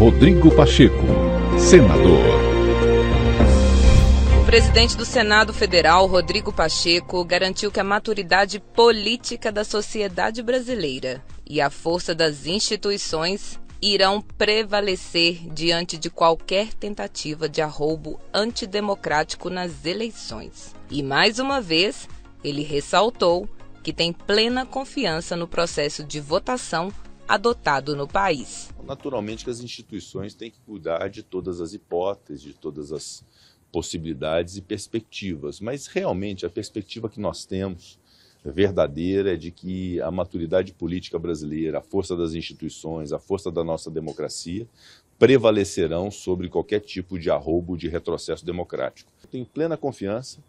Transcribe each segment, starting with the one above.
Rodrigo Pacheco, senador. O presidente do Senado Federal, Rodrigo Pacheco, garantiu que a maturidade política da sociedade brasileira e a força das instituições irão prevalecer diante de qualquer tentativa de arroubo antidemocrático nas eleições. E mais uma vez, ele ressaltou que tem plena confiança no processo de votação adotado no país. Naturalmente que as instituições têm que cuidar de todas as hipóteses, de todas as possibilidades e perspectivas, mas realmente a perspectiva que nós temos verdadeira é de que a maturidade política brasileira, a força das instituições, a força da nossa democracia prevalecerão sobre qualquer tipo de arroubo de retrocesso democrático. tenho plena confiança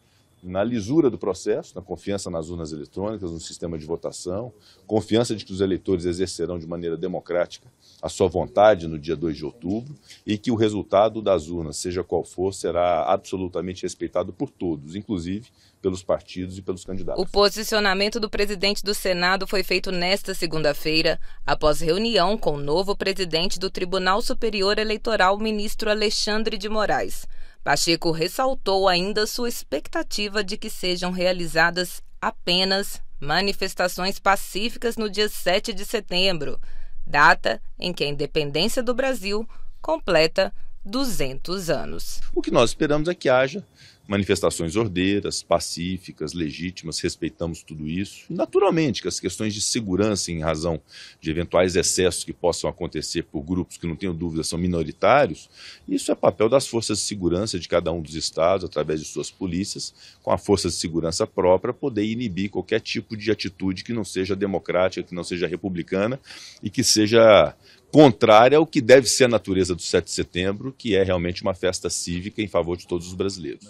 na lisura do processo, na confiança nas urnas eletrônicas, no sistema de votação, confiança de que os eleitores exercerão de maneira democrática a sua vontade no dia 2 de outubro e que o resultado das urnas, seja qual for, será absolutamente respeitado por todos, inclusive pelos partidos e pelos candidatos. O posicionamento do presidente do Senado foi feito nesta segunda-feira, após reunião com o novo presidente do Tribunal Superior Eleitoral, ministro Alexandre de Moraes. Pacheco ressaltou ainda sua expectativa de que sejam realizadas apenas manifestações pacíficas no dia 7 de setembro, data em que a independência do Brasil completa 200 anos. O que nós esperamos é que haja manifestações ordeiras, pacíficas, legítimas, respeitamos tudo isso. Naturalmente, que as questões de segurança, em razão de eventuais excessos que possam acontecer por grupos que, não tenho dúvida, são minoritários, isso é papel das forças de segurança de cada um dos estados, através de suas polícias, com a força de segurança própria, poder inibir qualquer tipo de atitude que não seja democrática, que não seja republicana e que seja contrária ao que deve ser a natureza do 7 de setembro, que é realmente uma festa cívica em favor de todos os brasileiros.